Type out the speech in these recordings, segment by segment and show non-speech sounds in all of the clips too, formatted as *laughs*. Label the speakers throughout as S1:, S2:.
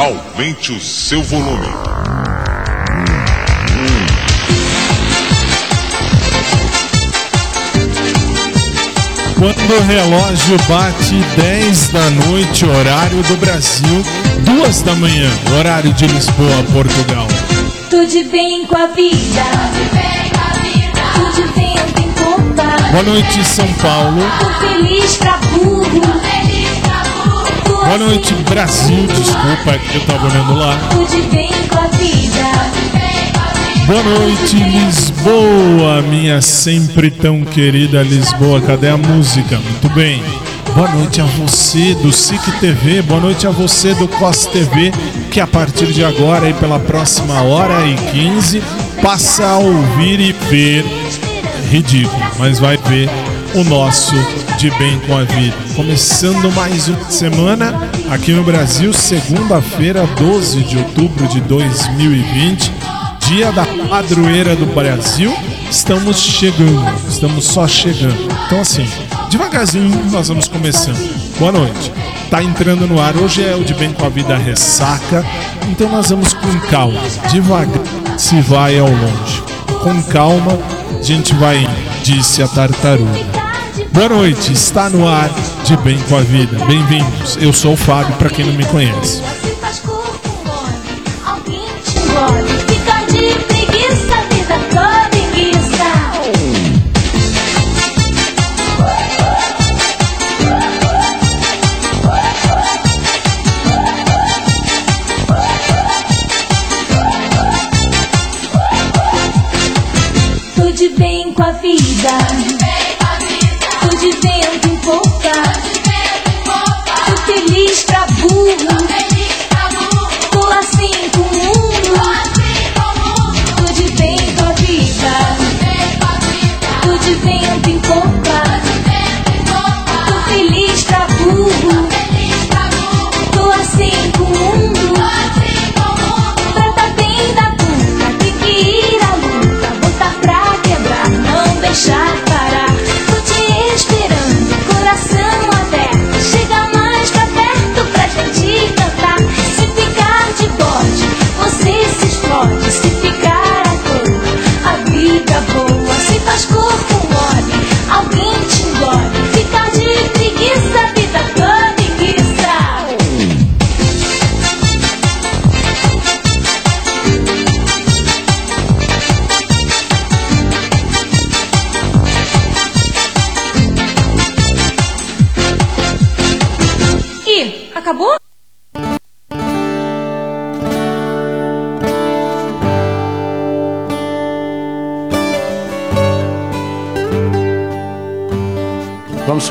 S1: Aumente o seu volume.
S2: Quando o relógio bate 10 da noite, horário do Brasil, 2 da manhã, horário de Lisboa, Portugal.
S3: Tudo bem com a vida. Tudo bem com a vida. Tudo bem, tenho culpa.
S2: Boa noite, São Paulo.
S3: Tô feliz pra burro.
S2: Boa noite, Brasil. Desculpa, que eu tava olhando lá. Boa noite, Lisboa, minha sempre tão querida Lisboa. Cadê a música? Muito bem. Boa noite a você do SIC TV, boa noite a você do COS TV, que a partir de agora e pela próxima hora e 15 passa a ouvir e ver. Ridículo, mas vai ver o nosso De Bem com a Vida. Começando mais uma semana aqui no Brasil, segunda-feira, 12 de outubro de 2020 dia da padroeira do Brasil, estamos chegando, estamos só chegando. Então, assim, devagarzinho nós vamos começando. Boa noite. Tá entrando no ar, hoje é o de Bem com a Vida Ressaca, então nós vamos com calma, devagar se vai ao longe. Com calma, a gente vai, disse a tartaruga. Boa noite, está no ar de Bem com a Vida. Bem-vindos. Eu sou o Fábio, para quem não me conhece.
S3: Tudo bem com a vida.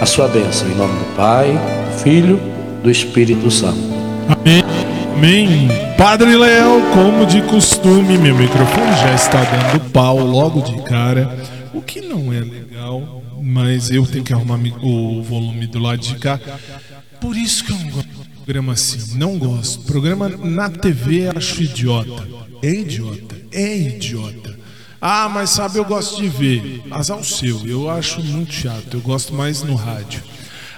S4: a sua bênção, em nome do Pai, do Filho, do Espírito Santo.
S2: Amém. Amém. Padre Léo, como de costume, meu microfone já está dando pau logo de cara, o que não é legal, mas eu tenho que arrumar o volume do lado de cá. Por isso que eu não gosto de programa assim, não gosto. Programa na TV acho idiota. É idiota, é idiota. Ah, mas sabe, eu gosto de ver. Azar o seu, eu acho muito chato. Eu gosto mais no rádio.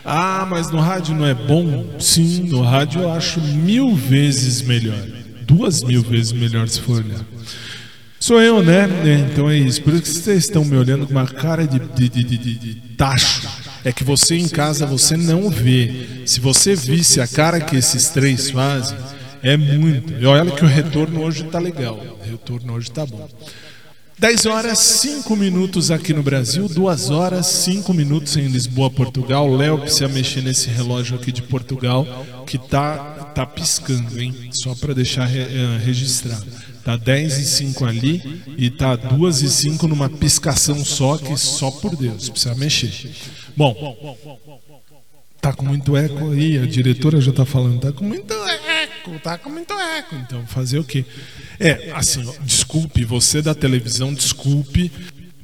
S2: Ah, mas no rádio não é bom? Sim, no rádio eu acho mil vezes melhor. Duas mil vezes melhor se for olhar. Sou eu, né? É, então é isso. Por isso que vocês estão me olhando com uma cara de, de, de, de, de tacho. É que você em casa você não vê. Se você visse a cara que esses três fazem, é muito. E olha que o retorno hoje tá legal. O retorno hoje tá bom. 10 horas 5 minutos aqui no Brasil, 2 horas 5 minutos em Lisboa, Portugal. Léo precisa mexer nesse relógio aqui de Portugal que tá, tá piscando, hein? Só para deixar uh, registrado. Tá 10 e 5 ali e tá 2 e 5 numa piscação só, que só por Deus, precisa mexer. Bom, tá com muito eco aí, a diretora já tá falando, tá com muito eco, tá com muito eco. Então, fazer o quê? É, assim, desculpe, você da televisão, desculpe,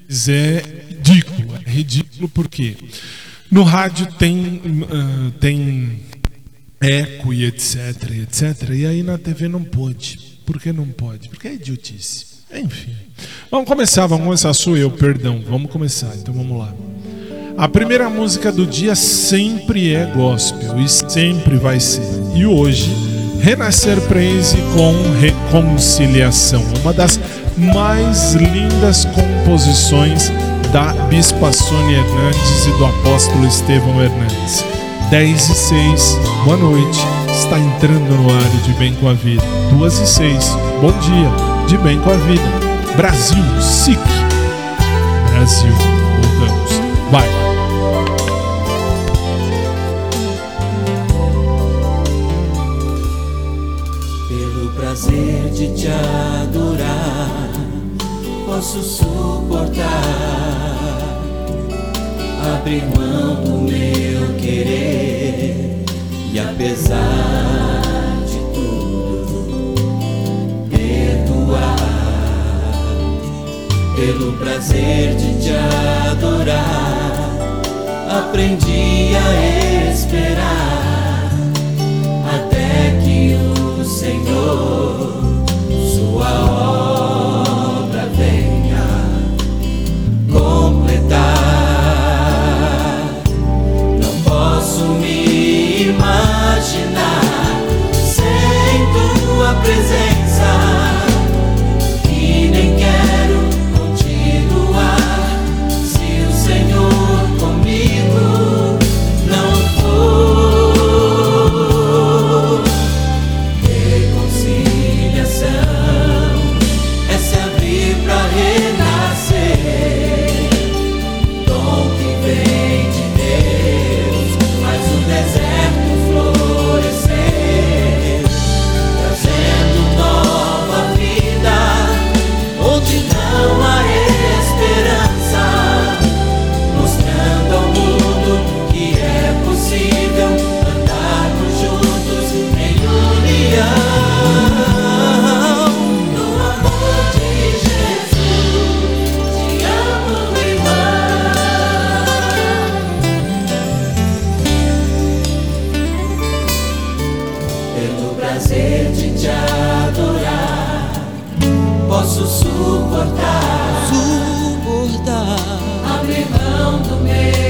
S2: mas é ridículo. É ridículo porque no rádio tem, uh, tem eco e etc, etc. E aí na TV não pode. Por que não pode? Porque é idiotice. Enfim. Vamos começar, vamos começar. Sou eu, perdão. Vamos começar, então vamos lá. A primeira música do dia sempre é gospel e sempre vai ser. E hoje Renascer Praise com Reconciliação, uma das mais lindas composições da Bispa Sônia Hernandes e do apóstolo Estevão Hernandes. 10 e 6, boa noite, está entrando no ar de Bem com a Vida. 2 e 6, bom dia, de Bem com a Vida. Brasil, SIC. Brasil, voltamos. Vai.
S5: Posso suportar, abrir mão do meu querer e apesar de tudo, perdoar, pelo prazer de te adorar, aprendi a esperar até que o Senhor imaginar sem tua presença. prazer de te adorar. Posso suportar, suportar, abrir mão do meu.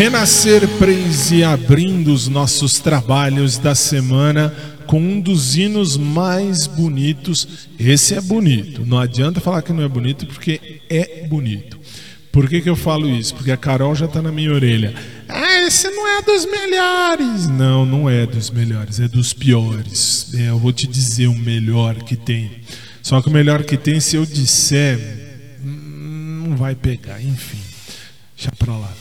S2: Renascer Praise abrindo os nossos trabalhos da semana com um dos hinos mais bonitos. Esse é bonito. Não adianta falar que não é bonito, porque é bonito. Por que, que eu falo isso? Porque a Carol já está na minha orelha. Ah, esse não é dos melhores. Não, não é dos melhores, é dos piores. É, eu vou te dizer o melhor que tem. Só que o melhor que tem, se eu disser, hum, não vai pegar. Enfim, deixa pra lá.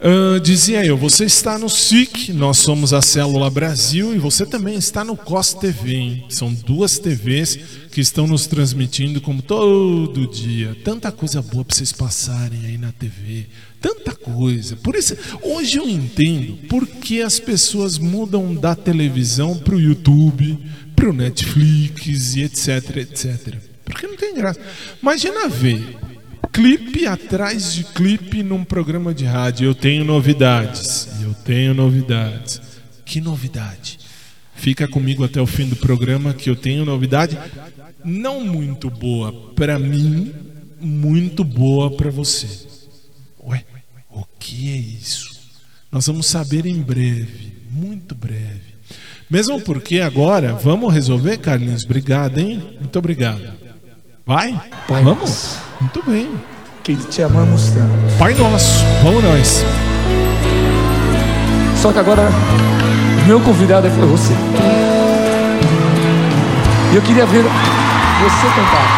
S2: Uh, dizia eu, você está no SIC, nós somos a Célula Brasil e você também está no COS TV. Hein? São duas TVs que estão nos transmitindo como todo dia. Tanta coisa boa para vocês passarem aí na TV. Tanta coisa. Por isso, hoje eu entendo por que as pessoas mudam da televisão para o YouTube, para o Netflix e etc, etc. Porque não tem graça. Imagina ver clipe atrás de clipe num programa de rádio. Eu tenho novidades. Eu tenho novidades. Que novidade? Fica comigo até o fim do programa que eu tenho novidade não muito boa para mim, muito boa para você. Ué, o que é isso? Nós vamos saber em breve, muito breve. Mesmo porque agora, vamos resolver, Carlinhos? Obrigado, hein? Muito obrigado. Vai?
S6: Pai
S2: vamos?
S6: nosso.
S2: Muito bem.
S6: Que te amamos tanto.
S2: Pai nosso, vamos nós.
S6: Só que agora, meu convidado foi você. E eu queria ver você cantar.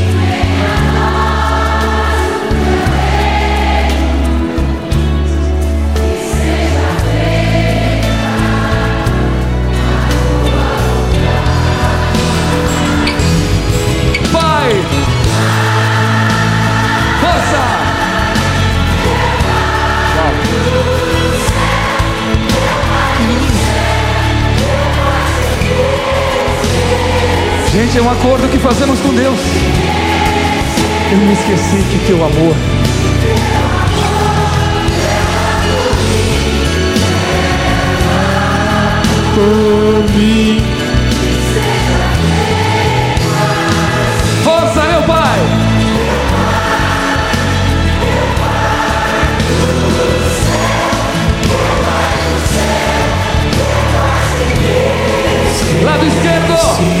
S6: Gente, é um acordo que fazemos com Deus. Eu me esqueci que teu amor
S2: Por mim.
S6: Força, meu Pai! Lado esquerdo!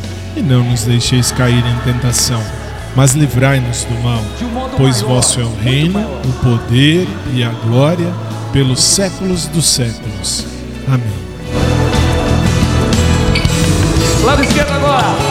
S2: E não nos deixeis cair em tentação, mas livrai-nos do mal. Pois vosso é o reino, o poder e a glória pelos séculos dos séculos. Amém.
S6: Lado esquerdo agora.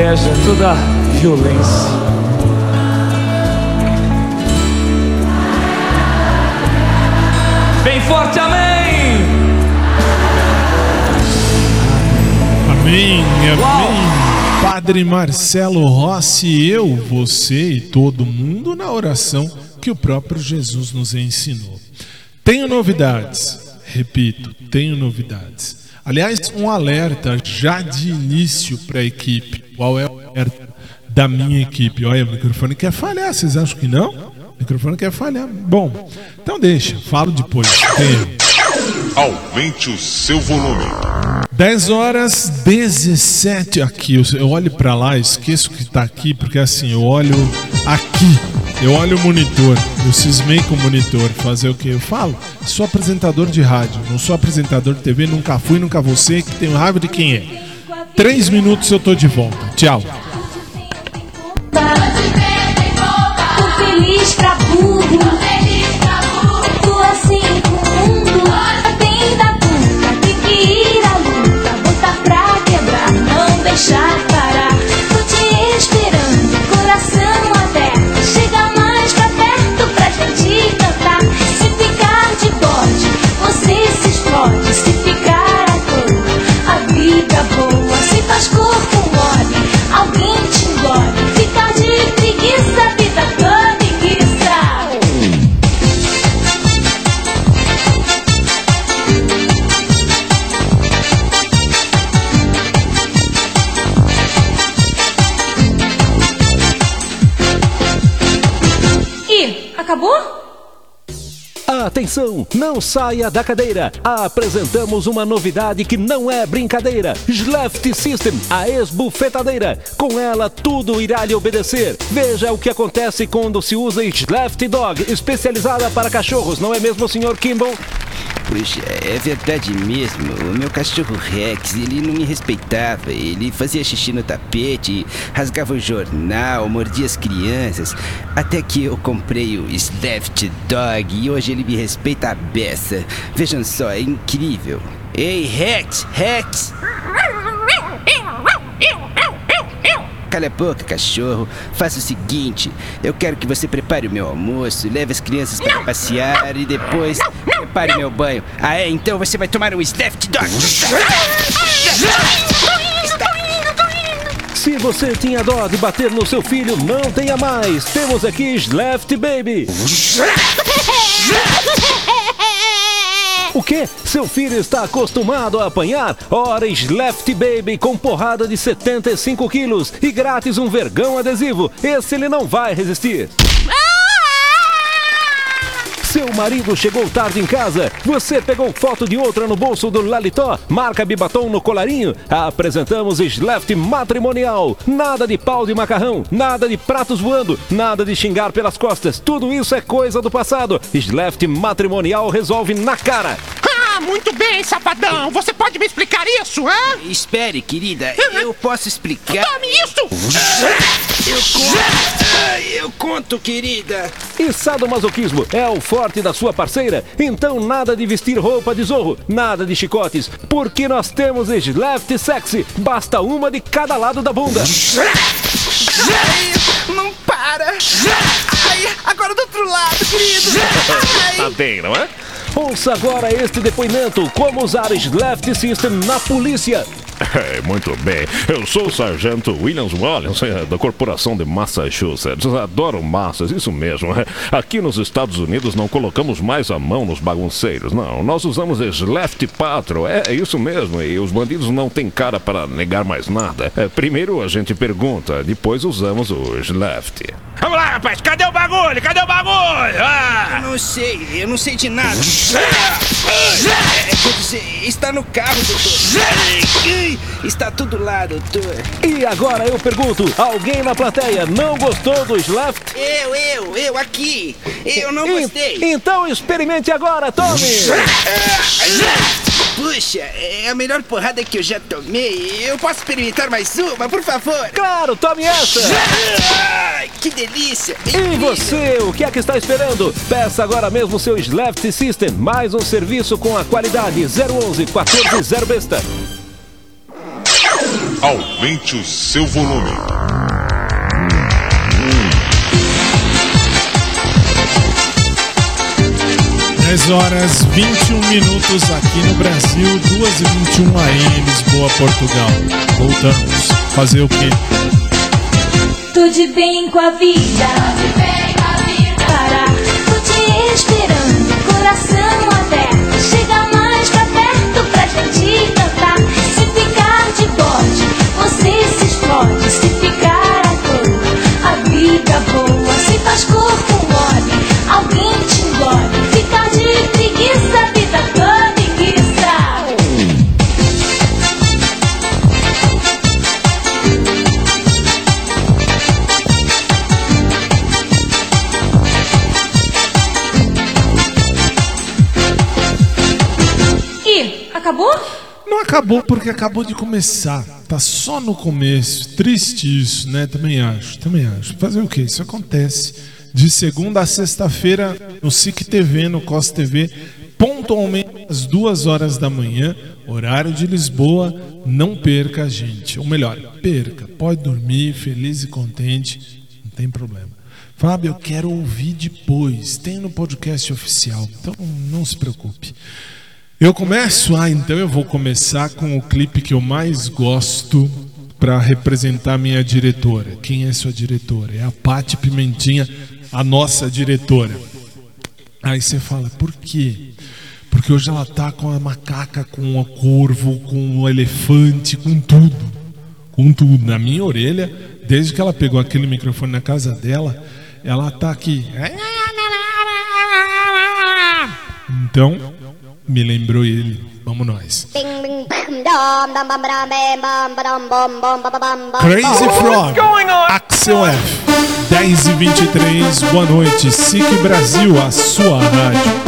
S6: Inveja, toda violência. Bem forte, amém!
S2: Amém, amém. Padre Marcelo Rossi, eu, você e todo mundo na oração que o próprio Jesus nos ensinou. Tenho novidades, repito, tenho novidades. Aliás, um alerta já de início para a equipe. Qual é o da minha equipe? Olha, o microfone quer falhar, vocês acham que não? O microfone quer falhar. Bom, então deixa, falo depois. Tem.
S1: Aumente o seu volume.
S2: 10 horas 17 aqui. Eu, olho pra lá, esqueço que tá aqui, porque assim, eu olho aqui. Eu olho o monitor, eu cismei com o monitor. Fazer o que? Eu falo, sou apresentador de rádio, não sou apresentador de TV, nunca fui, nunca vou ser, que tenho raiva de quem é. Três minutos eu tô de volta. Tchau.
S3: Tô acabou?
S7: Atenção, não saia da cadeira. Apresentamos uma novidade que não é brincadeira. Sleft System, a ex-bufetadeira. Com ela tudo irá lhe obedecer. Veja o que acontece quando se usa Sleft Dog, especializada para cachorros, não é mesmo, Sr. Kimball?
S8: Puxa, é verdade mesmo. O meu cachorro Rex, ele não me respeitava. Ele fazia xixi no tapete, rasgava o jornal, mordia as crianças. Até que eu comprei o Sleft Dog e hoje ele me respeita a beça. Vejam só, é incrível. Ei, Rex, Rex! *laughs* Cala a boca, cachorro. Faça o seguinte: eu quero que você prepare o meu almoço, leve as crianças para passear e depois prepare o meu banho. Ah, é? Então você vai tomar um Sleft Dog.
S7: Se você tinha dó de bater no seu filho, não tenha mais. Temos aqui Sleft Baby. *laughs* O que? Seu filho está acostumado a apanhar? Ora, Sleft Baby com porrada de 75 quilos e grátis um vergão adesivo. Esse ele não vai resistir. Seu marido chegou tarde em casa. Você pegou foto de outra no bolso do Lalitó? Marca Bibatom no colarinho? Apresentamos Sleft Matrimonial. Nada de pau de macarrão, nada de pratos voando, nada de xingar pelas costas. Tudo isso é coisa do passado. Sleft Matrimonial resolve na cara.
S9: Ah, muito bem, safadão. Você pode me explicar isso, hã?
S8: Espere, querida, eu posso explicar.
S9: Tome isso!
S8: Eu conto, eu conto, querida.
S7: E sadomasoquismo é o forte da sua parceira? Então nada de vestir roupa de zorro, nada de chicotes, porque nós temos Sleft Sexy. Basta uma de cada lado da bunda.
S9: Ai, não para! Ai, agora do outro lado, querido! *laughs*
S7: Tá bem, não é? Ouça agora este depoimento: como usar Sleft System na polícia. *laughs*
S10: É, muito bem. Eu sou o sargento Williams Wallace, é, da Corporação de Massachusetts. Adoro massas, isso mesmo. é. Aqui nos Estados Unidos não colocamos mais a mão nos bagunceiros, não. Nós usamos Sleft Patrol, é, é isso mesmo. E os bandidos não têm cara para negar mais nada. Primeiro a gente pergunta, depois usamos o Sleft.
S9: Vamos lá, rapaz, cadê o bagulho? Cadê o bagulho? Ah!
S8: Eu não sei, eu não sei de nada. É, quer dizer, está no carro, doutor. Está tudo lá, doutor.
S7: E agora eu pergunto: alguém na plateia não gostou do Sleft?
S8: Eu, eu, eu aqui. Eu não gostei.
S7: Então experimente agora, tome!
S8: Puxa, é a melhor porrada que eu já tomei. Eu posso experimentar mais uma, por favor?
S7: Claro, tome essa!
S8: Que delícia!
S7: E você, o que é que está esperando? Peça agora mesmo seu Sleft System, mais um serviço com a qualidade 011 14 0 besta.
S1: Aumente o seu volume.
S2: 10 horas 21 minutos aqui no Brasil, 2 e 21 aí em Lisboa, Portugal. Voltamos. Fazer o quê?
S3: Tô de bem com a vida. Acabou
S2: porque acabou de começar. Tá só no começo. Triste isso, né? Também acho, também acho. Fazer o quê? Isso acontece de segunda a sexta-feira no SIC TV, no COS TV, pontualmente às duas horas da manhã, horário de Lisboa. Não perca, gente. Ou melhor, perca. Pode dormir feliz e contente, não tem problema. Fábio, eu quero ouvir depois. Tem no podcast oficial, então não se preocupe. Eu começo? Ah, então eu vou começar com o clipe que eu mais gosto para representar minha diretora. Quem é sua diretora? É a Pati Pimentinha, a nossa diretora. Aí você fala, por quê? Porque hoje ela tá com a macaca, com o corvo, com o elefante, com tudo. Com tudo. Na minha orelha, desde que ela pegou aquele microfone na casa dela, ela tá aqui. Então, me lembrou ele. Vamos nós. Crazy Frog, Axel F. 10 e 23, boa noite. SIC Brasil, a sua rádio.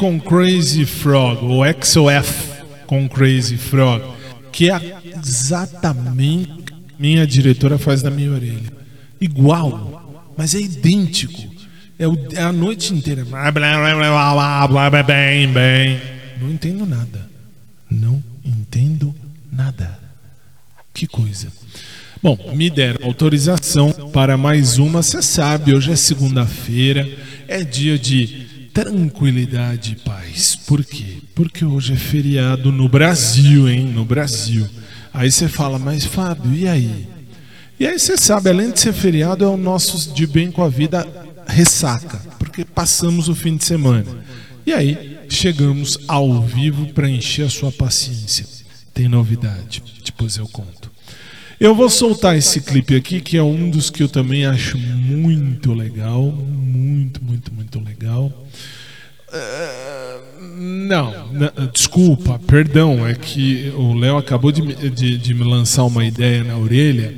S2: Com Crazy Frog, ou Axel F com Crazy Frog, que é exatamente o que minha diretora faz na minha orelha. Igual, mas é idêntico. É, o- é a noite inteira. Não entendo nada. Não entendo nada. Que coisa. Bom, me deram autorização para mais uma. Você sabe, hoje é segunda-feira, é dia de tranquilidade e paz. Por quê? Porque hoje é feriado no Brasil, hein? No Brasil. Aí você fala, mas Fábio, e aí? E aí você sabe, além de ser feriado, é o nosso de bem com a vida ressaca, porque passamos o fim de semana. E aí chegamos ao vivo para encher a sua paciência. Tem novidade, depois eu conto. Eu vou soltar esse clipe aqui, que é um dos que eu também acho muito legal. Muito, muito, muito legal. Ah, Não, na- desculpa, perdão, é que o Léo acabou de, me- de- de me lançar uma ideia na orelha.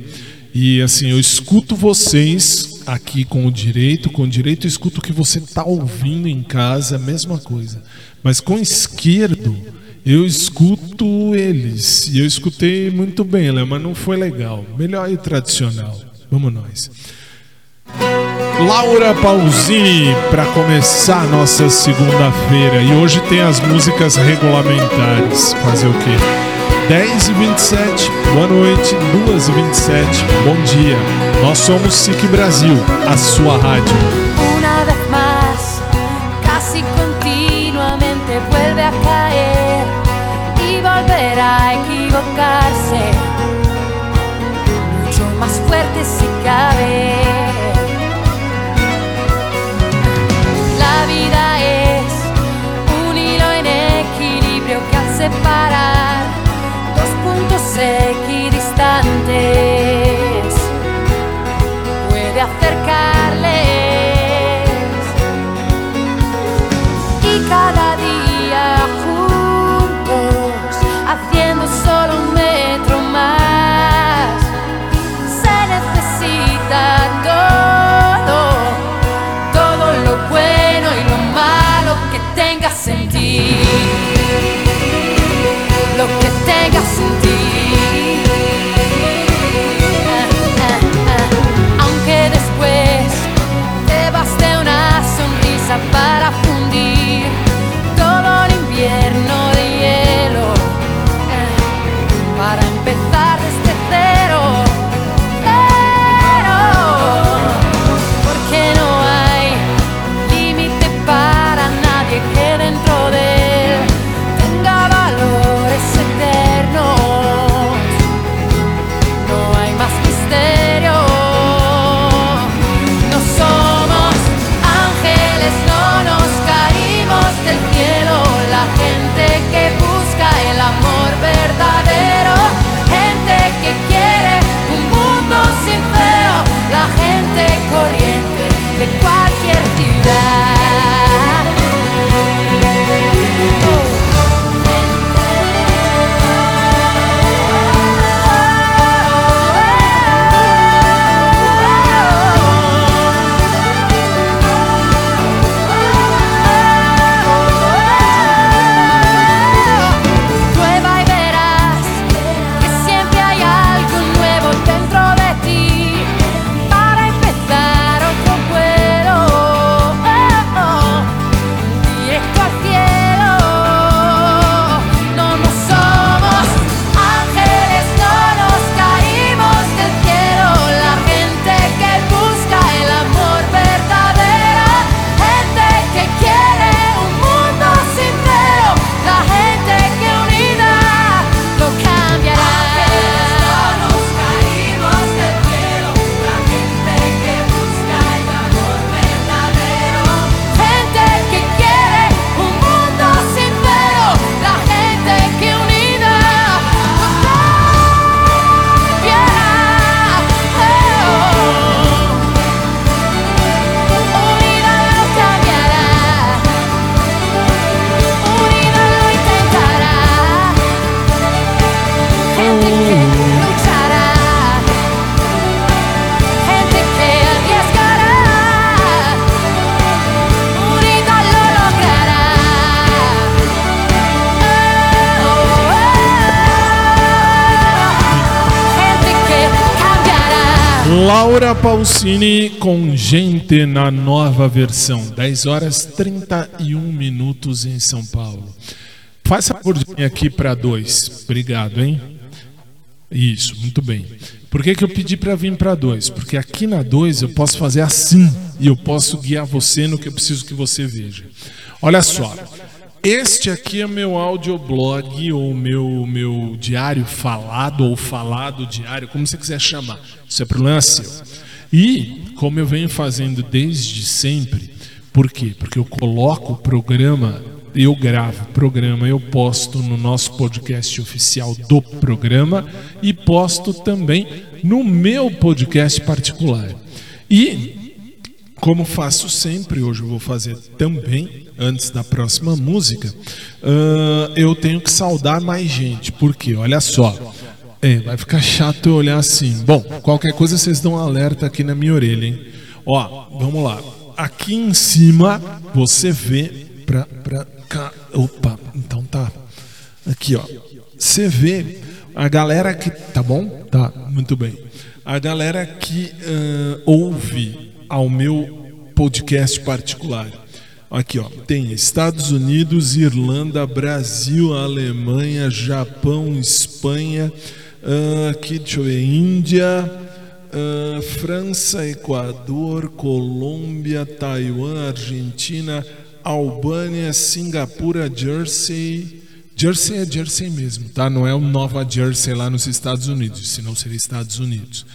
S2: E assim, eu escuto vocês aqui com o direito, com o direito eu escuto o que você está ouvindo em casa, mesma coisa. Mas com o esquerdo, eu escuto eles. E eu escutei muito bem, mas não foi legal. Melhor ir tradicional. Vamos nós. Laura Pausini para começar nossa segunda-feira. E hoje tem as músicas regulamentares. Fazer o quê? 10 e 27, boa noite. 2 e 27, bom dia. Nós somos SIC Brasil, a sua rádio.
S11: Fuerte si cabe. La vida es un hilo en equilibrio que al separar dos puntos equidistantes
S2: Pausini com Gente na nova versão, 10 horas 31 minutos em São Paulo. Favor de vir aqui para dois. Obrigado, hein? Isso, muito bem. Por que, que eu pedi para vir para dois? Porque aqui na dois eu posso fazer assim e eu posso guiar você no que eu preciso que você veja. Olha só, este aqui é meu audioblog ou meu, meu diário falado ou falado diário, como você quiser chamar. Isso é problema seu. E, como eu venho fazendo desde sempre, por quê? Porque eu coloco o programa, eu gravo o programa, eu posto no nosso podcast oficial do programa e posto também no meu podcast particular. E, como faço sempre, hoje eu vou fazer também antes da próxima música, uh, eu tenho que saudar mais gente. Porque, olha só, é, vai ficar chato eu olhar assim. Bom, qualquer coisa vocês dão um alerta aqui na minha orelha, hein? Ó, vamos lá. Aqui em cima você vê pra, pra cá. Opa, então tá. Aqui, ó. Você vê a galera que. Tá bom? Tá, muito bem. A galera que uh, ouve ao meu podcast particular. Aqui, ó, tem Estados Unidos, Irlanda, Brasil, Alemanha, Japão, Espanha, uh, aqui, deixa eu ver, Índia, uh, França, Equador, Colômbia, Taiwan, Argentina, Albânia, Singapura, Jersey. Jersey é Jersey mesmo, tá? Não é o Nova Jersey lá nos Estados Unidos, senão seria Estados Unidos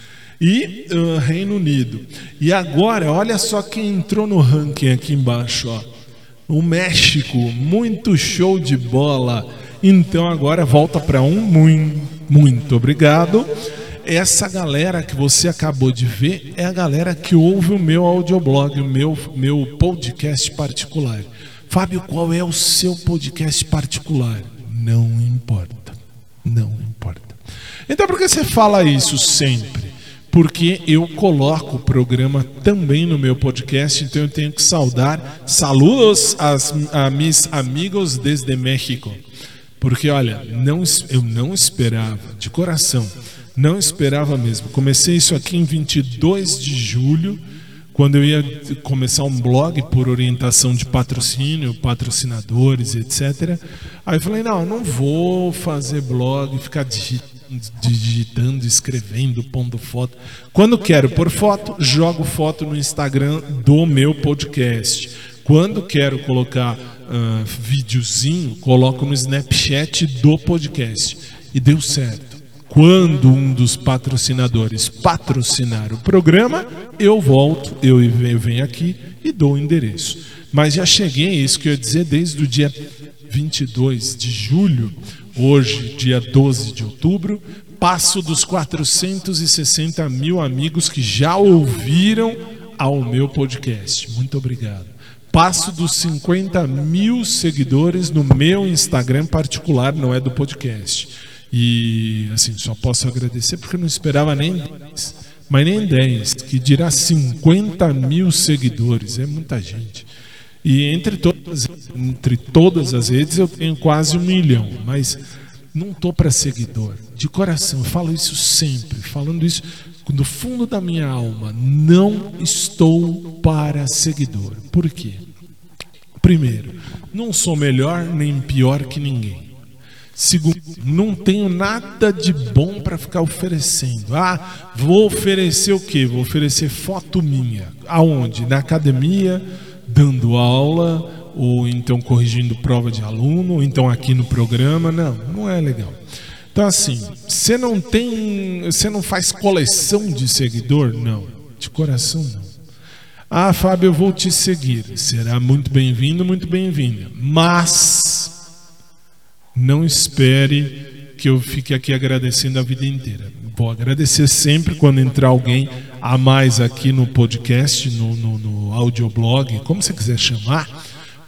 S2: e uh, Reino Unido. E agora, olha só quem entrou no ranking aqui embaixo, ó. O México, muito show de bola. Então agora volta para um muito, muito obrigado. Essa galera que você acabou de ver é a galera que ouve o meu audioblog, o meu, meu podcast particular. Fábio, qual é o seu podcast particular? Não importa. Não importa. Então por que você fala isso sempre? porque eu coloco o programa também no meu podcast, então eu tenho que saudar. Saludos a mis amigos desde México. Porque, olha, não, eu não esperava, de coração, não esperava mesmo. Comecei isso aqui em 22 de julho, quando eu ia começar um blog por orientação de patrocínio, patrocinadores, etc. Aí eu falei: não, não vou fazer blog, ficar digitando digitando, escrevendo, pondo foto. Quando quero pôr foto, jogo foto no Instagram do meu podcast. Quando quero colocar uh, videozinho, coloco no Snapchat do podcast. E deu certo. Quando um dos patrocinadores patrocinar o programa, eu volto, eu venho aqui e dou o endereço. Mas já cheguei, isso que eu ia dizer, desde o dia 22 de julho, Hoje, dia 12 de outubro, passo dos 460 mil amigos que já ouviram ao meu podcast. Muito obrigado. Passo dos 50 mil seguidores no meu Instagram particular, não é do podcast. E assim, só posso agradecer porque eu não esperava nem 10, mas nem 10, que dirá 50 mil seguidores, é muita gente. E entre todas, entre todas as redes eu tenho quase um milhão, mas não estou para seguidor. De coração, eu falo isso sempre, falando isso do fundo da minha alma. Não estou para seguidor. Por quê? Primeiro, não sou melhor nem pior que ninguém. Segundo, não tenho nada de bom para ficar oferecendo. Ah, vou oferecer o quê? Vou oferecer foto minha. Aonde? Na academia dando aula, ou então corrigindo prova de aluno, ou então aqui no programa. Não, não é legal. Então, assim, você não tem. Você não faz coleção de seguidor? Não. De coração, não. Ah, Fábio, eu vou te seguir. Será muito bem-vindo, muito bem-vinda. Mas não espere que eu fique aqui agradecendo a vida inteira. Vou agradecer sempre quando entrar alguém a mais aqui no podcast, no, no, no audioblog, como você quiser chamar,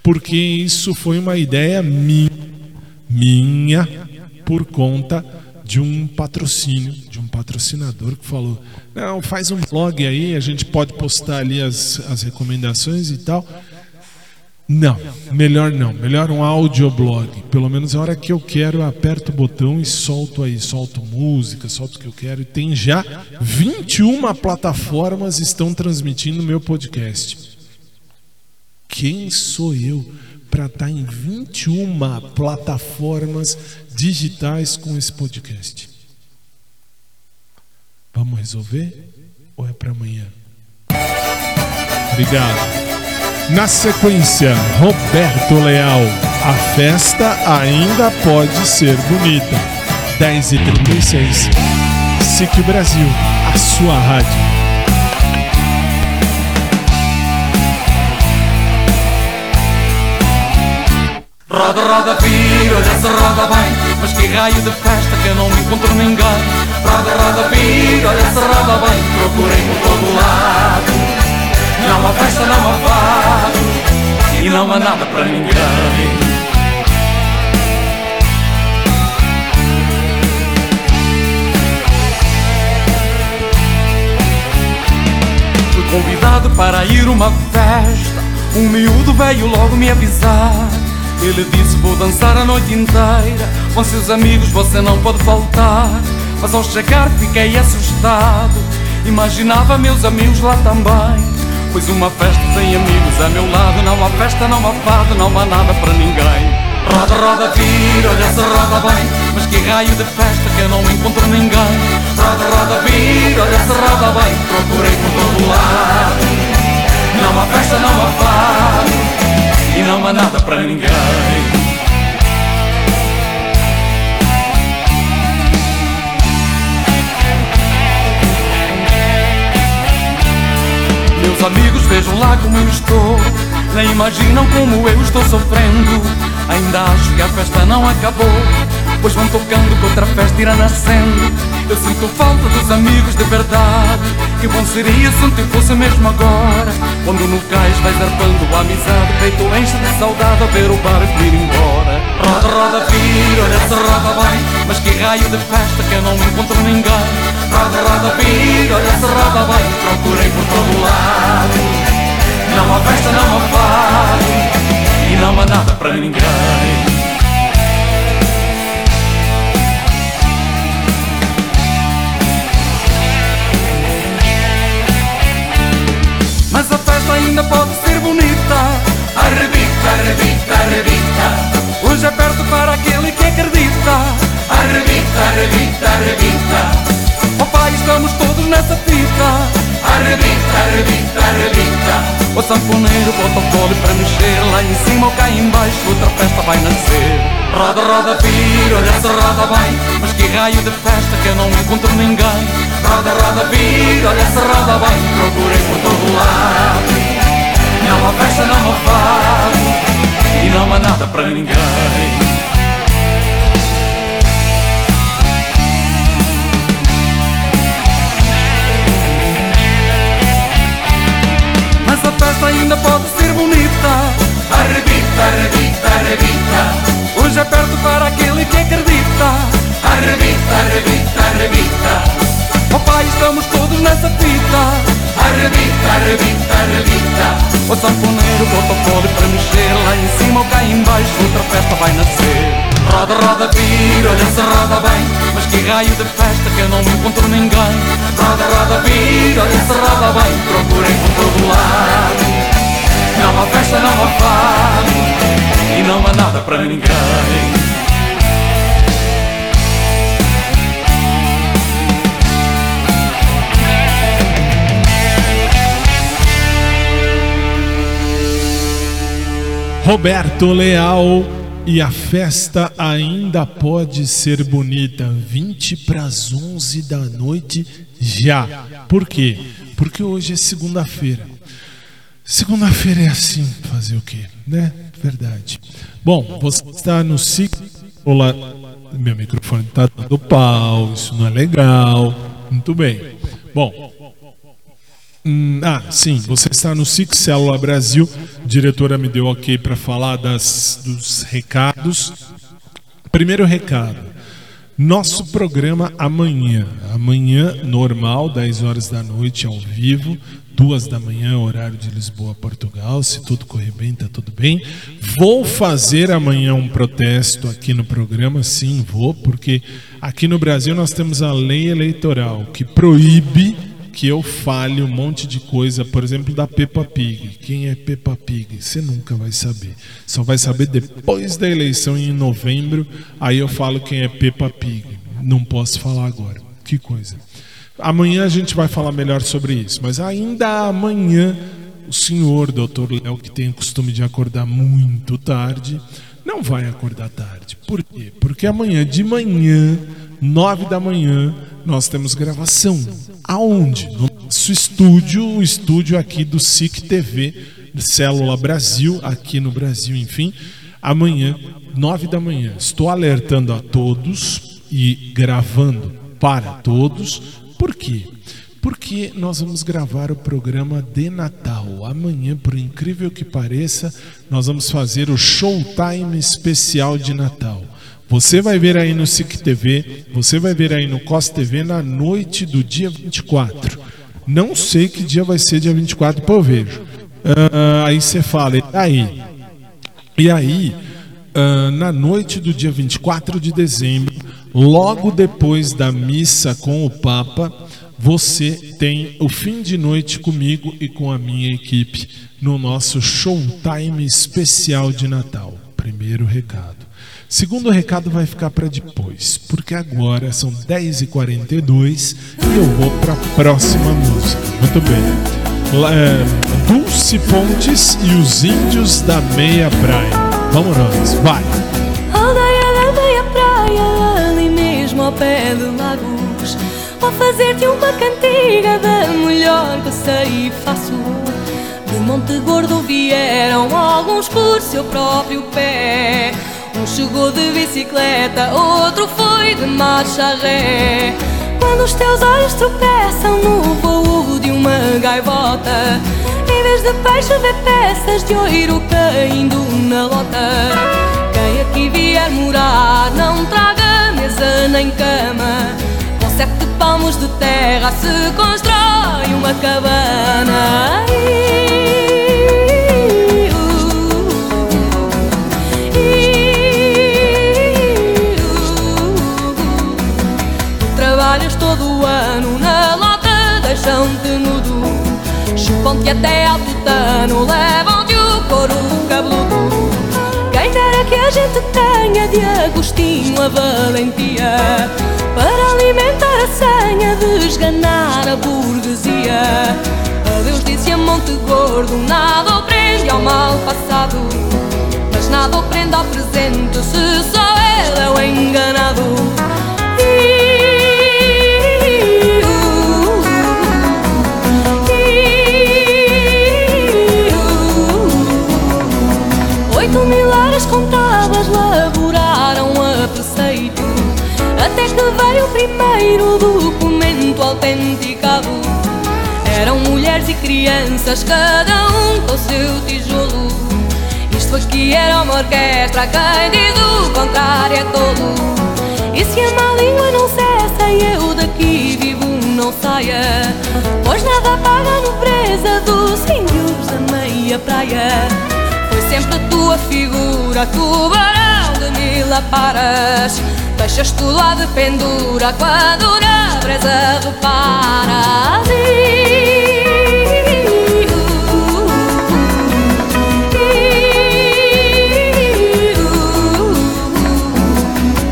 S2: porque isso foi uma ideia minha, minha por conta de um patrocínio, patrocinador que falou: não, faz um blog aí, a gente pode postar ali as, as recomendações e tal. Não, melhor não. Melhor um audioblog. Pelo menos a hora que eu quero, eu aperto o botão e solto aí. Solto música, solto o que eu quero. E tem já 21 plataformas estão transmitindo meu podcast. Quem sou eu para estar em 21 plataformas digitais com esse podcast? Resolver? Ou é para amanhã? Obrigado. Na sequência, Roberto Leal. A festa ainda pode ser bonita. 10h36. SIC Brasil, a sua rádio.
S12: Roda, roda, olha se roda bem Mas que raio de festa que eu não encontro ninguém Roda, roda, vira, olha se roda bem. Procurei por todo lado. Não há festa, não há fado. E não há nada para ninguém. Fui convidado para ir uma festa. Um miúdo veio logo me avisar Ele disse vou dançar a noite inteira Com seus amigos você não pode faltar. Mas ao chegar fiquei assustado. Imaginava meus amigos lá também. Pois uma festa sem amigos a meu lado. Não há festa, não há fado, não há nada para ninguém. Roda, roda, vira, olha se roda bem. Mas que raio de festa que eu não encontro ninguém. Roda, roda, vira, olha se roda bem. Procurei por todo lado Não há festa, não há fado E não há nada para ninguém. Meus amigos vejam lá como eu estou. Nem imaginam como eu estou sofrendo. Ainda acho que a festa não acabou Pois vão tocando que outra festa irá nascendo. Eu sinto falta dos amigos de verdade. Que bom seria se tempo fosse mesmo agora. Quando no cais vai zarpando a amizade Peito enche de saudade a ver o barco ir embora. Roda, roda, vira, olha se roda bem. Mas que raio de festa que eu não encontro ninguém. Roda, roda, vira, olha se roda bem. Procurei por todo lado. Não há festa, não há fado E não há nada para ninguém estamos todos nessa fita. Arrebita, arrebita, arrebita O sanfoneiro bota o colo para mexer Lá em cima ou cá em baixo outra festa vai nascer. Roda, roda, vira, olha se roda bem Mas que raio de festa que eu não encontro ninguém. Roda, roda, vira, olha se roda bem Procurei por todo lado. Não há festa, não há fado. E não há nada para ninguém Mas a festa ainda pode ser bonita. Arrebita, arrebita, arrebita. Hoje é perto para aquele que acredita. Arrebita, arrebita, arrebita. Papai, estamos todos nessa fita. Arrebita, arrebita, arrebita O sanfoneiro bota o colo para mexer Lá em cima ou cá em baixo outra festa vai nascer. Roda, roda, vira, olha se roda bem Mas que raio de festa que eu não encontro ninguém. Roda, roda, vira, olha se roda bem Procurem por todo lado. Não há festa, não há fado E não há nada para ninguém
S2: Roberto Leal e a festa ainda pode ser bonita. 20 para as 11 da noite já. Por quê? Porque hoje é segunda-feira. Segunda-feira é assim, fazer o quê, né? Verdade. Bom, você está no ciclo. Olá, meu microfone está dando pau, isso não é legal. Muito bem. Bom, Hum, ah, sim, você está no Six Célula Brasil. A diretora me deu ok para falar das, dos recados. Primeiro recado: nosso programa amanhã. Amanhã, normal, 10 horas da noite, ao vivo. duas da manhã, horário de Lisboa, Portugal. Se tudo correr bem, tá tudo bem. Vou fazer amanhã um protesto aqui no programa, sim, vou, porque aqui no Brasil nós temos a lei eleitoral que proíbe que eu fale um monte de coisa, por exemplo, da Peppa Pig. Quem é Peppa Pig? Você nunca vai saber. Só vai saber depois da eleição em novembro. Aí eu falo quem é Peppa Pig. Não posso falar agora. Que coisa. Amanhã a gente vai falar melhor sobre isso, mas ainda amanhã o senhor, doutor Léo, que tem o costume de acordar muito tarde, não vai acordar tarde. Por quê? Porque amanhã de manhã, nove da manhã, nós temos gravação. Aonde? No nosso estúdio, o estúdio aqui do SIC TV, Célula Brasil, aqui no Brasil, enfim. Amanhã, nove da manhã. Estou alertando a todos e gravando para todos. Por quê? Porque nós vamos gravar o programa de Natal. Amanhã, por incrível que pareça, nós vamos fazer o Showtime especial de Natal. Você vai ver aí no SIC TV, você vai ver aí no COS TV na noite do dia 24. Não sei que dia vai ser dia 24, pô, eu vejo. Ah, aí você fala, e aí? E aí, ah, na noite do dia 24 de dezembro, logo depois da missa com o Papa, você tem o fim de noite comigo e com a minha equipe no nosso Showtime especial de Natal. Primeiro recado. Segundo recado vai ficar para depois, porque agora são 10h42 e eu vou para a próxima música. Muito bem. É, Dulce Pontes e os Índios da Meia Praia. Vamos nós, vai!
S13: Aldeia praia, ali mesmo ao pé de Lagos Vou fazer-te uma cantiga da melhor que sei e faço. De Monte Gordo vieram alguns por seu próprio pé. Um chegou de bicicleta, outro foi de marcha ré. Quando os teus olhos tropeçam no voo de uma gaivota Em vez de peixe vê peças de ouro caindo na lota. Quem aqui vier morar não traga mesa nem cama palmos de terra se constrói uma cabana. Tu Trabalhas todo o ano na lota, deixam-te nudo Chupam-te até ao tutano, levam-te o couro cabeludo Quem dera que a gente tenha de Agostinho a valentia Para alimentar a senha de esganar a burguesia Adeus disse a Monte Gordo, nada o prende ao mal passado Mas nada o prende ao presente se só ele é o enganado Oito mil horas a preceito Que veio o primeiro documento autenticado Eram mulheres e crianças, cada um com seu tijolo. Isto aqui era uma orquestra, quem diz o contrário é tolo. E se a má língua não cessa e eu daqui vivo não saia. Pois nada paga a nobreza dos índios da meia praia. Foi sempre a tua figura, tubarão de mil aparas Deixas tu lá de pendura quando na brisa reparas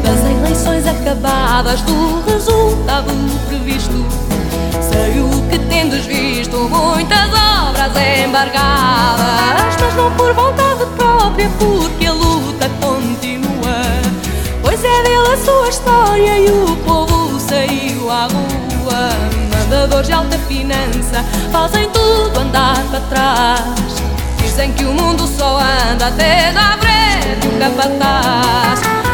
S13: Das eleições acabadas do resultado previsto Sei o que tendes visto, muitas obras embargadas Mas não por vontade própria, porque Pois é dele a sua história e o povo saiu à rua. Mandadores de alta finança fazem tudo andar para trás. Dizem que o mundo só anda tendo à frente um capataz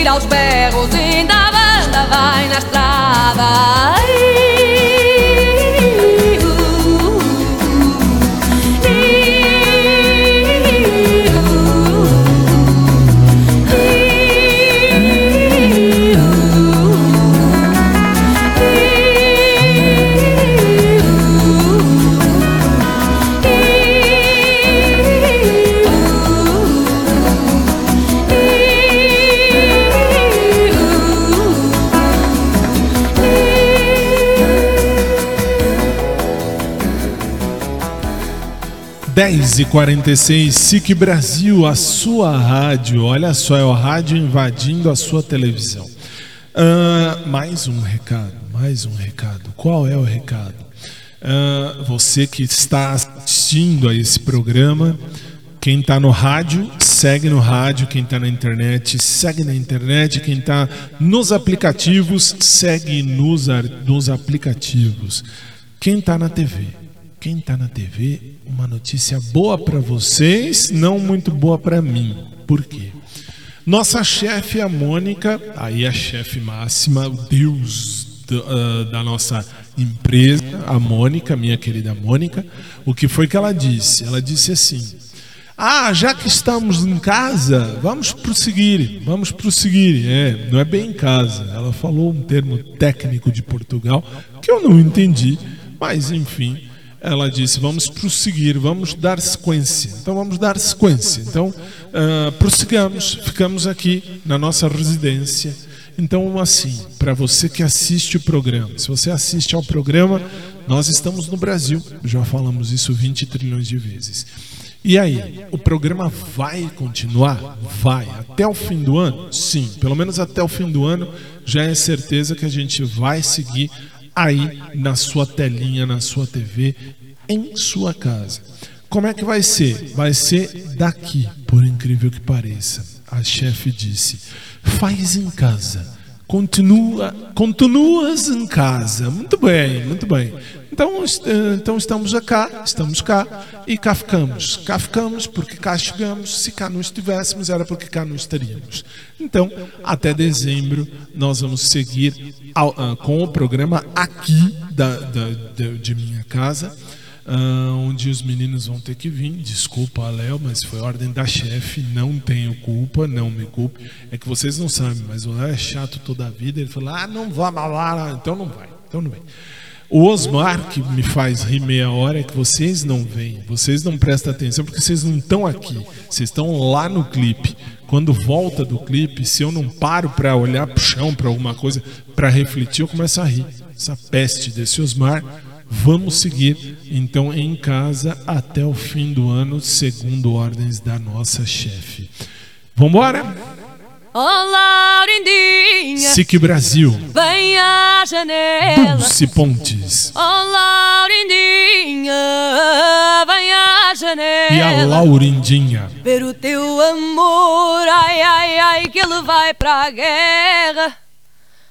S13: de fugir aos berros Ainda a banda vai na estrada. Ai,
S2: 10h46, SIC Brasil, a sua rádio. Olha só, é o rádio invadindo a sua televisão. Uh, mais um recado, mais um recado. Qual é o recado? Uh, você que está assistindo a esse programa, quem está no rádio, segue no rádio. Quem está na internet, segue na internet. Quem está nos aplicativos, segue nos, nos aplicativos. Quem está na TV, quem está na TV, uma notícia boa para vocês, não muito boa para mim. Por quê? Nossa chefe, a Mônica, aí a chefe máxima, o Deus do- ah, da nossa empresa, a Mônica, minha querida Mônica, o que foi que ela disse? Ela disse assim: Ah, já que estamos em casa, vamos prosseguir, vamos prosseguir. É, não é bem em casa. Ela falou um termo técnico de Portugal que eu não entendi, mas enfim ela disse: vamos prosseguir, vamos dar sequência. Então vamos dar sequência. Então ah, prossigamos, ficamos aqui na nossa residência. Então, assim, para você que assiste o programa, se você assiste ao programa, nós estamos no Brasil, já falamos isso 20 trilhões de vezes. E aí, o programa vai continuar? Vai. Até o fim do ano? Sim. Pelo menos até o fim do ano já é certeza que a gente vai seguir aí na sua telinha, na sua TV, em sua casa. Como é que vai ser? Vai ser daqui, por incrível que pareça. A chefe disse: faz em casa. Continua, continuas em casa. Muito bem, muito bem. Então, eh, então estamos cá, estamos cá e cá ficamos. Cá ficamos porque cá chegamos. Se cá não estivéssemos, era porque cá não estaríamos. Então, até dezembro, nós vamos seguir ah, com o programa aqui da- da- de minha casa. Ah, onde os meninos vão ter que vir. Desculpa, Léo, mas foi ordem da chefe. Não tenho culpa, não me culpe. É que vocês não sabem, mas o Léo é chato toda a vida. Ele falou: ah, não vá lá, então não vai, então não vem. O Osmar, que me faz rir meia hora, é que vocês não veem, vocês não prestam atenção porque vocês não estão aqui, vocês estão lá no clipe. Quando volta do clipe, se eu não paro para olhar pro chão, para alguma coisa, para refletir, eu começo a rir. Essa peste desse Osmar. Vamos seguir então em casa até o fim do ano, segundo ordens da nossa chefe. Vambora?
S13: Olá, Laurindinha
S2: SIC Brasil,
S13: Vem à janela
S2: Dulce Pontes
S13: Olá, Laurindinha Vem à janela
S2: e a Laurindinha.
S13: Ver o teu amor Ai, ai, ai Que ele vai para a guerra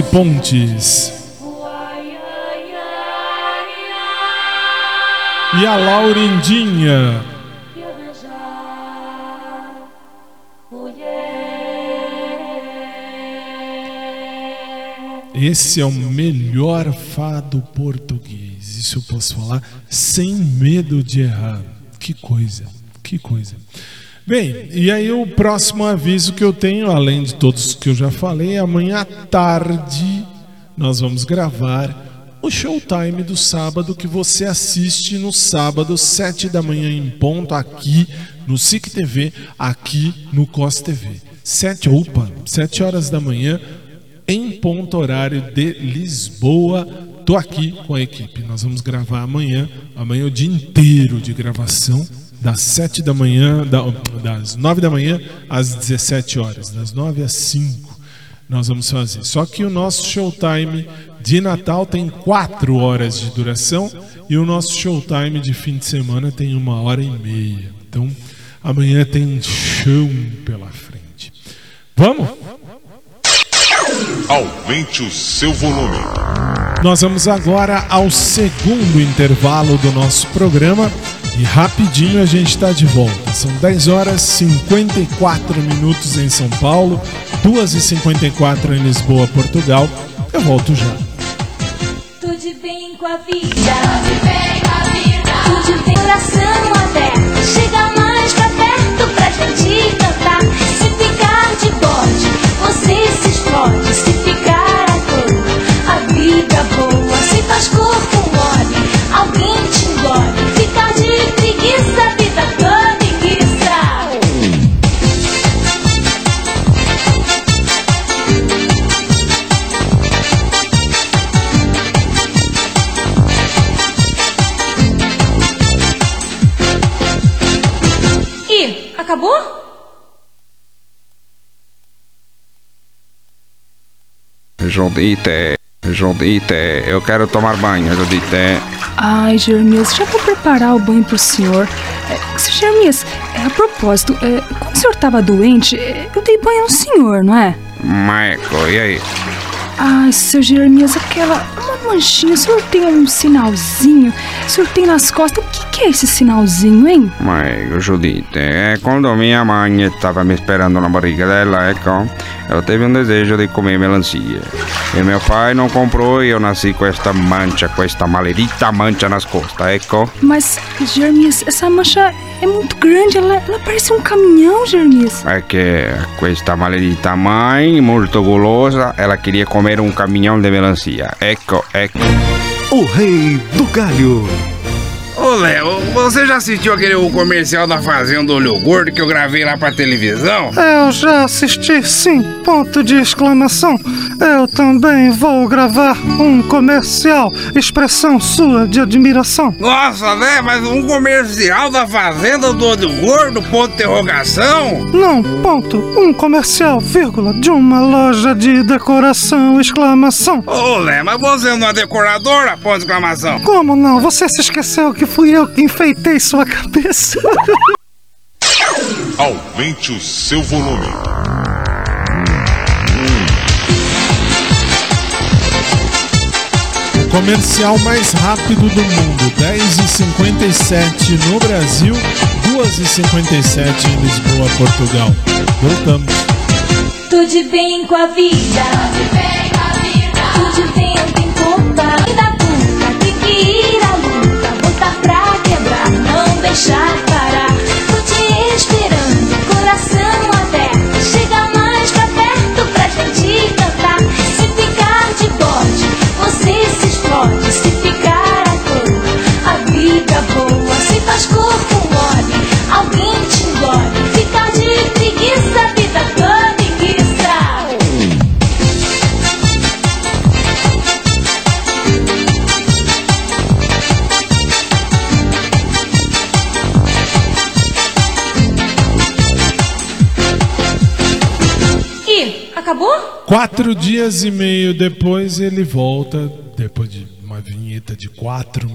S2: Márcio Pontes. E a Laurindinha. Esse é o melhor fado português. Isso eu posso falar sem medo de errar. Que coisa, que coisa. Bem, e aí o próximo aviso que eu tenho, além de todos que eu já falei, amanhã à tarde nós vamos gravar o Showtime do sábado que você assiste no sábado, sete da manhã em ponto, aqui no SIC TV, aqui no COS TV. Sete, opa, sete horas da manhã, em ponto horário de Lisboa. Tô aqui com a equipe. Nós vamos gravar amanhã, amanhã é o dia inteiro de gravação, das sete da manhã, da- das nove da manhã às 17 horas, das nove às cinco nós vamos fazer. Só que o nosso showtime de Natal tem quatro horas de duração e o nosso showtime de fim de semana tem uma hora e meia. Então amanhã tem chão pela frente. Vamos?
S1: Aumente o seu volume.
S2: Nós vamos agora ao segundo intervalo do nosso programa e rapidinho a gente está de volta. São 10 horas e 54 minutos em São Paulo, 2 e 54 em Lisboa, Portugal. Eu volto já.
S3: Tudo bem com a vida. Tudo bem com a vida. Coração aberto. Chega mais pra perto pra. Se ficar de bode, você se. Se ficar à toa, a vida boa. Se faz corpo mole, alguém
S14: Judite, Judite, eu quero tomar banho, Judite.
S15: Ai, Jeremias, já vou preparar o banho pro senhor. É, Jeremias, é, a propósito, é, quando o senhor tava doente, é, eu dei banho no senhor, não é?
S14: Maeco, e aí?
S15: Ai, seu Jeremias, aquela. Uma manchinha, o senhor tem um sinalzinho? O senhor tem nas costas? O que, que é esse sinalzinho, hein?
S14: Maeco, Judite, é, quando minha mãe estava me esperando na barriga dela, ecco, eu teve um desejo de comer melancia. E meu pai não comprou e eu nasci com esta mancha, com esta maledita mancha nas costas, ecco.
S15: Mas, Jeremias, essa mancha é muito grande, ela, ela parece um caminhão, Jeremias.
S14: É que questa maledita mãe, molto gulosa, ela queria comer um caminhão de melancia. Ecco, ecco.
S16: O Rei do Galho.
S17: Ô Léo, você já assistiu aquele comercial da Fazenda Olho Gordo que eu gravei lá pra televisão?
S18: Eu já assisti, sim. Ponto de exclamação. Eu também vou gravar um comercial. Expressão sua de admiração.
S17: Nossa, né? Mas um comercial da Fazenda do Olho Gordo, ponto de interrogação?
S18: Não, ponto. Um comercial, vírgula, de uma loja de decoração, exclamação.
S17: Ô Léo, mas você não é decoradora, ponto de exclamação?
S18: Como não? Você se esqueceu que fui eu que enfeitei sua cabeça.
S1: Aumente o seu volume.
S2: O comercial mais rápido do mundo, 10h57 no Brasil, 2h57 em Lisboa, Portugal. Voltamos.
S3: Tudo bem com a vida. Tudo bem com a vida. Tudo bem, deixar parar.
S2: Quatro dias e meio depois ele volta, depois de uma vinheta de quatro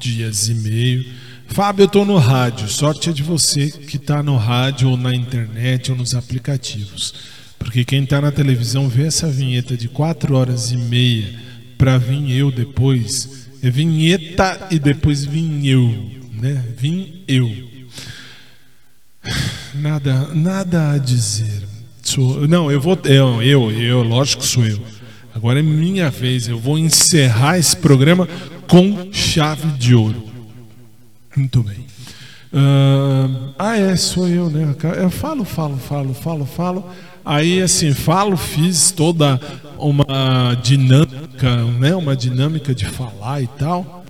S2: dias e meio. Fábio, eu tô no rádio. Sorte é de você que tá no rádio ou na internet ou nos aplicativos. Porque quem tá na televisão vê essa vinheta de 4 horas e meia pra vir eu depois. É vinheta e depois vim eu, né? Vim eu. *sighs* Nada, nada a dizer. Sou, não, eu vou. Eu, eu, eu, lógico que sou eu. Agora é minha vez. Eu vou encerrar esse programa com chave de ouro. Muito bem. Ah, ah, é, sou eu, né? Eu falo, falo, falo, falo, falo. Aí, assim, falo, fiz toda uma dinâmica, né? Uma dinâmica de falar e tal.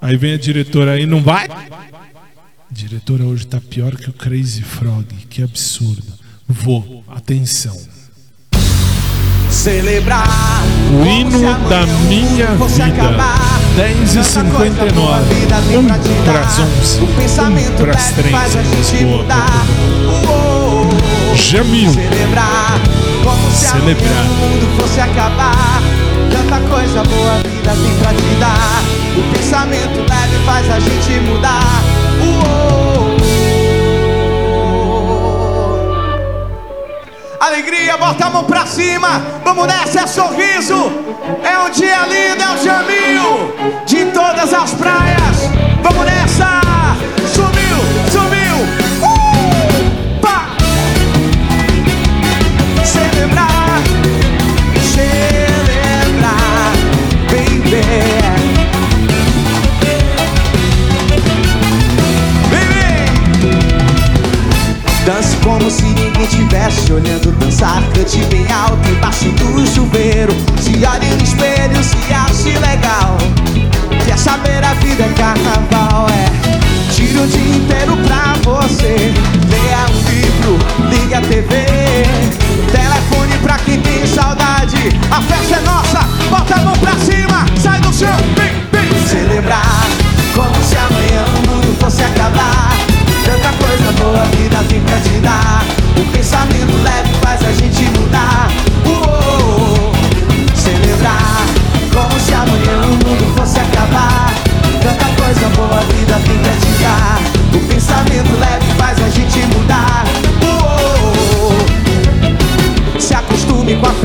S2: Aí vem a diretora aí, não vai? A diretora hoje tá pior que o Crazy Frog. Que absurdo. Vou, atenção.
S19: Celebrar
S2: O hino da minha vida. 10 e 59 1 para as 11. 1 para as 3 em Lisboa. Jamil.
S19: Celebrar como se
S2: Celebrar.
S19: o mundo fosse acabar. Tanta coisa boa a vida tem pra te dar. O pensamento leve faz a gente mudar. Uou. Alegria, bota a mão pra cima. Vamos nessa, é sorriso. É um dia lindo, é o Jamil de todas as praias. Vamos nessa.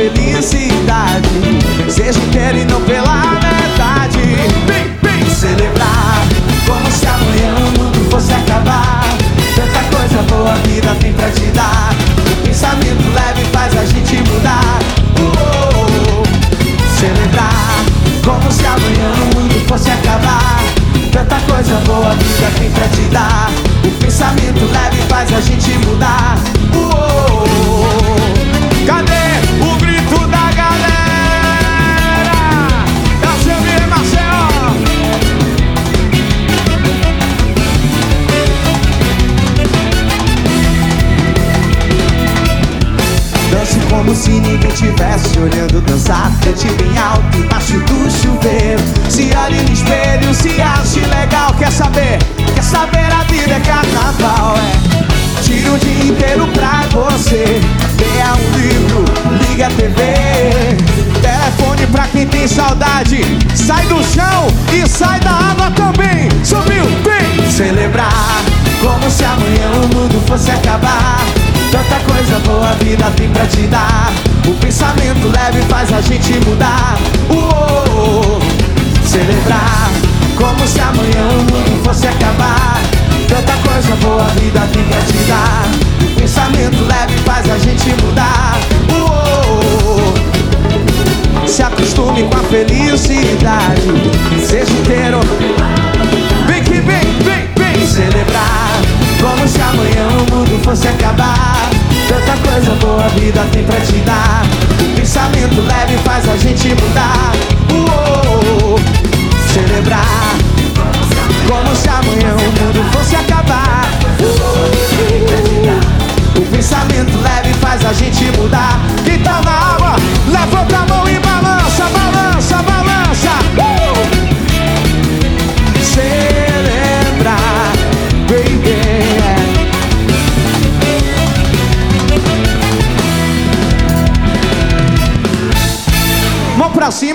S19: Felicidade. Seja inteiro e não pela metade Vem, vem celebrar. Como se amanhã o mundo fosse acabar. Tanta coisa boa a vida tem pra te dar. O pensamento leve faz a gente mudar. Uou, Celebrar. Como se amanhã o mundo fosse acabar. Tanta coisa boa a vida tem pra te dar. O pensamento leve faz a gente mudar. Uou, Cadê como se ninguém tivesse olhando dançar Cante bem alto embaixo do chuveiro. Se olhe no espelho, se ache legal Quer saber? Quer saber? A vida é carnaval, é. Tira o dia inteiro pra você. Leia um livro, liga a TV Telefone pra quem tem saudade. Sai do chão e sai da água também. Subiu, vem! Celebrar como se amanhã o mundo fosse acabar Tanta coisa boa a vida tem pra te dar. O pensamento leve faz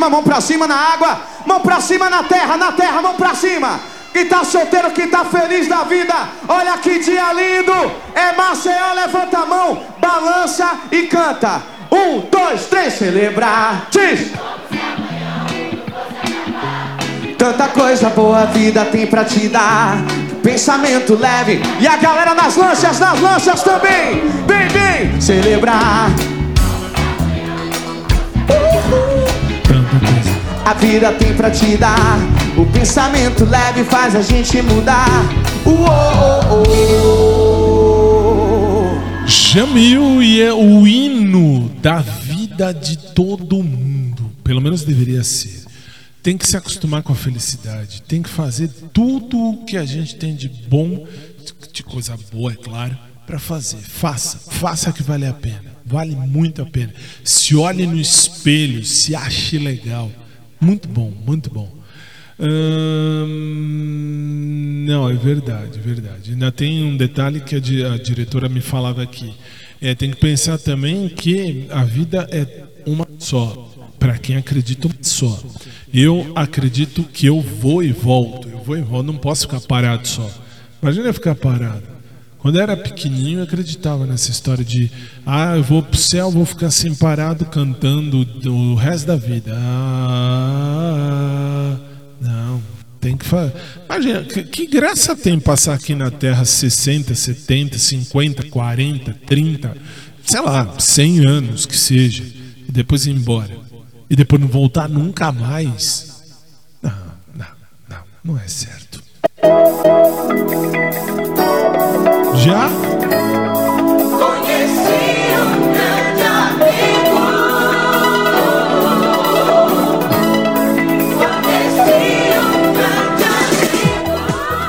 S19: cima, mão pra cima na água Mão pra cima na terra, na terra, mão pra cima que tá solteiro, que tá feliz da vida. Olha que dia lindo. É Maceió, levanta a mão, balança e canta. Um, dois, três, celebrar. Diz. Tanta coisa boa a vida tem pra te dar. Pensamento leve. E a galera nas lanchas, nas lanchas também. Vem, vem, celebrar. A vida tem pra te dar. O pensamento leve faz a gente mudar. Uou,
S2: Jamil e é o hino da vida de todo mundo. Pelo menos deveria ser. Tem que se acostumar com a felicidade. Tem que fazer tudo o que a gente tem de bom, de coisa boa, é claro, para fazer. Faça, faça que vale a pena. Vale muito a pena. Se olhe no espelho, se ache legal. Muito bom, muito bom. Hum, não, é verdade, verdade. Ainda tem um detalhe que a, di- a diretora me falava aqui. É, tem que pensar também que a vida é uma só. Para quem acredita uma só. Eu acredito que eu vou e volto. Eu vou e volto. Não posso ficar parado só. Imagina eu ficar parado. Quando eu era pequenininho, eu acreditava nessa história de ah, eu vou pro céu, vou ficar assim parado cantando o resto da vida. Ah, não, tem que fazer. Imagina, que, que graça tem passar aqui na Terra 60, 70, 50, 40, 30, sei lá, 100 anos que seja, e depois ir embora. E depois não voltar nunca mais. Não, não, não, não é certo. Já?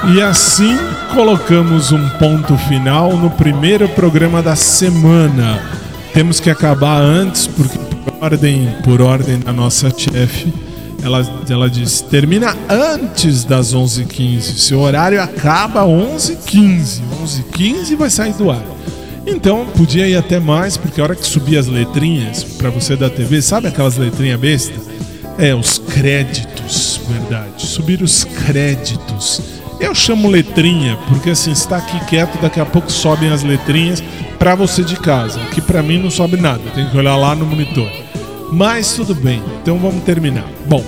S2: E assim colocamos um ponto final no primeiro programa da semana. Temos que acabar antes, porque por ordem, por ordem da nossa chefe, ela, ela diz: termina antes das 11h15. Seu horário acaba 11h15. 11h15 vai sair do ar. Então podia ir até mais, porque a hora que subir as letrinhas para você da TV, sabe aquelas letrinhas besta? É, os créditos, verdade. Subir os créditos. Eu chamo letrinha, porque assim, está aqui quieto, daqui a pouco sobem as letrinhas para você de casa. Que para mim não sobe nada, tem que olhar lá no monitor. Mas tudo bem, então vamos terminar. Bom,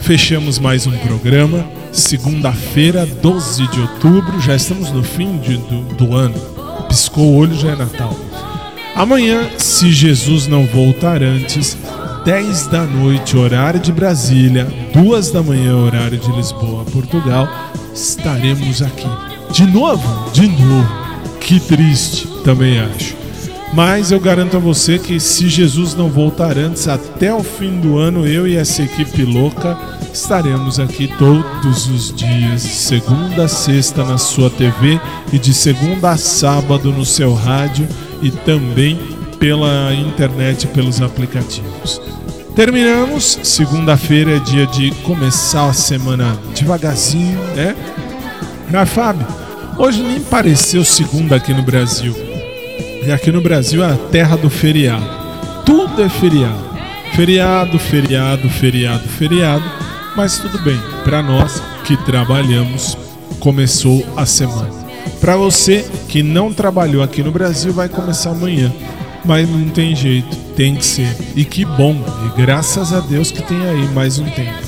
S2: fechamos mais um programa. Segunda-feira, 12 de outubro, já estamos no fim de- do, do ano. Piscou o olho, já é Natal. Amanhã, se Jesus não voltar antes, 10 da noite, horário de Brasília, 2 da manhã, horário de Lisboa, Portugal, estaremos aqui. De novo? De novo. Que triste, também acho. Mas eu garanto a você que se Jesus não voltar antes, até o fim do ano, eu e essa equipe louca estaremos aqui todos os dias, segunda a sexta na sua TV e de segunda a sábado no seu rádio e também pela internet, pelos aplicativos. Terminamos. Segunda-feira é dia de começar a semana devagarzinho, né? Na Fábio, hoje nem pareceu segunda aqui no Brasil. E aqui no Brasil é a terra do feriado. Tudo é feriado. Feriado, feriado, feriado, feriado. Mas tudo bem. Para nós que trabalhamos, começou a semana. Para você que não trabalhou aqui no Brasil, vai começar amanhã. Mas não tem jeito, tem que ser. E que bom, e graças a Deus que tem aí mais um tempo.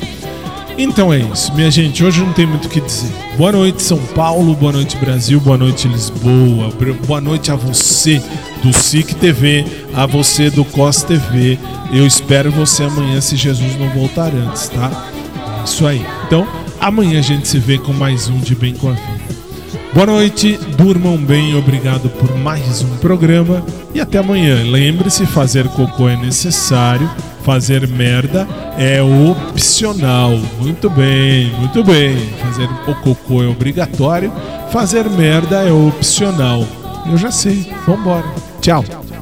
S2: Então é isso, minha gente. Hoje não tem muito o que dizer. Boa noite, São Paulo. Boa noite, Brasil. Boa noite, Lisboa. Boa noite a você do SIC TV, a você do COS TV. Eu espero você amanhã, se Jesus não voltar antes, tá? Isso aí. Então, amanhã a gente se vê com mais um de Bem com a Vida. Boa noite, durmam bem, obrigado por mais um programa e até amanhã. Lembre-se, fazer cocô é necessário, fazer merda é opcional. Muito bem, muito bem. Fazer o cocô é obrigatório, fazer merda é opcional. Eu já sei. Vambora. Tchau.
S3: Tendo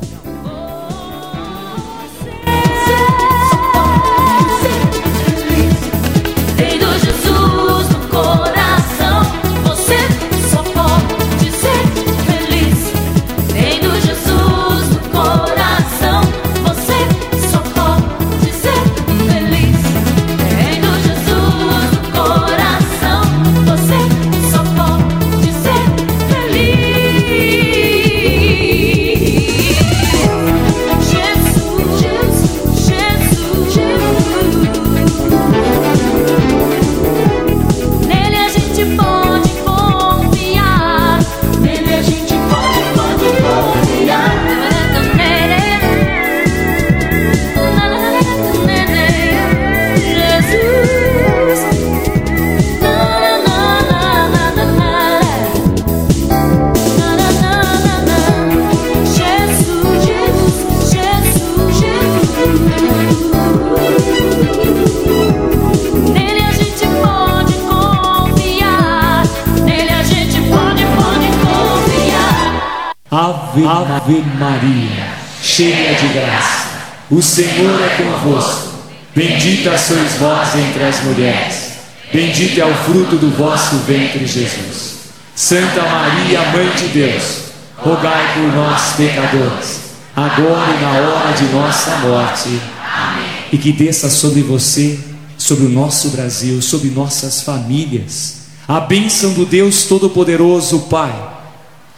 S20: Ave, Ave Maria, cheia de graça, o Senhor é convosco. Bendita sois vós entre as mulheres, bendito é o fruto do vosso ventre, Jesus. Santa Maria, Mãe de Deus, rogai por nós, pecadores, agora e na hora de nossa morte. Amém. E que desça sobre você, sobre o nosso Brasil, sobre nossas famílias, a bênção do Deus Todo-Poderoso, Pai,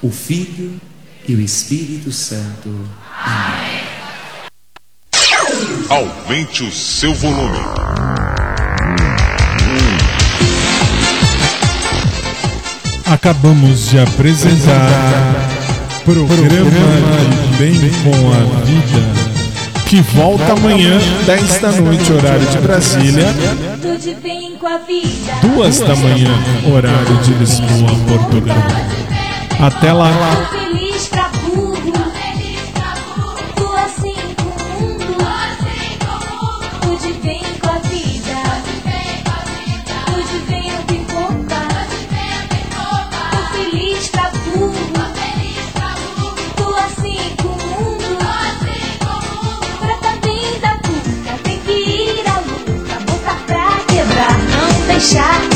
S20: o Filho e o Espírito Santo. Amém.
S1: Aumente o seu volume.
S2: Acabamos de apresentar programa Bem com a Vida que volta amanhã, 10 da noite, horário de Brasília,
S3: Tudo bem com a vida.
S2: duas da manhã, horário de Lisboa, Portugal. Até lá.
S3: Feliz pra burro. Assim com o mundo. Bem com a vida. Feliz pra burro. Tô assim com o mundo. Pra tá puta, tem que ir à luta. Botar pra quebrar, não deixar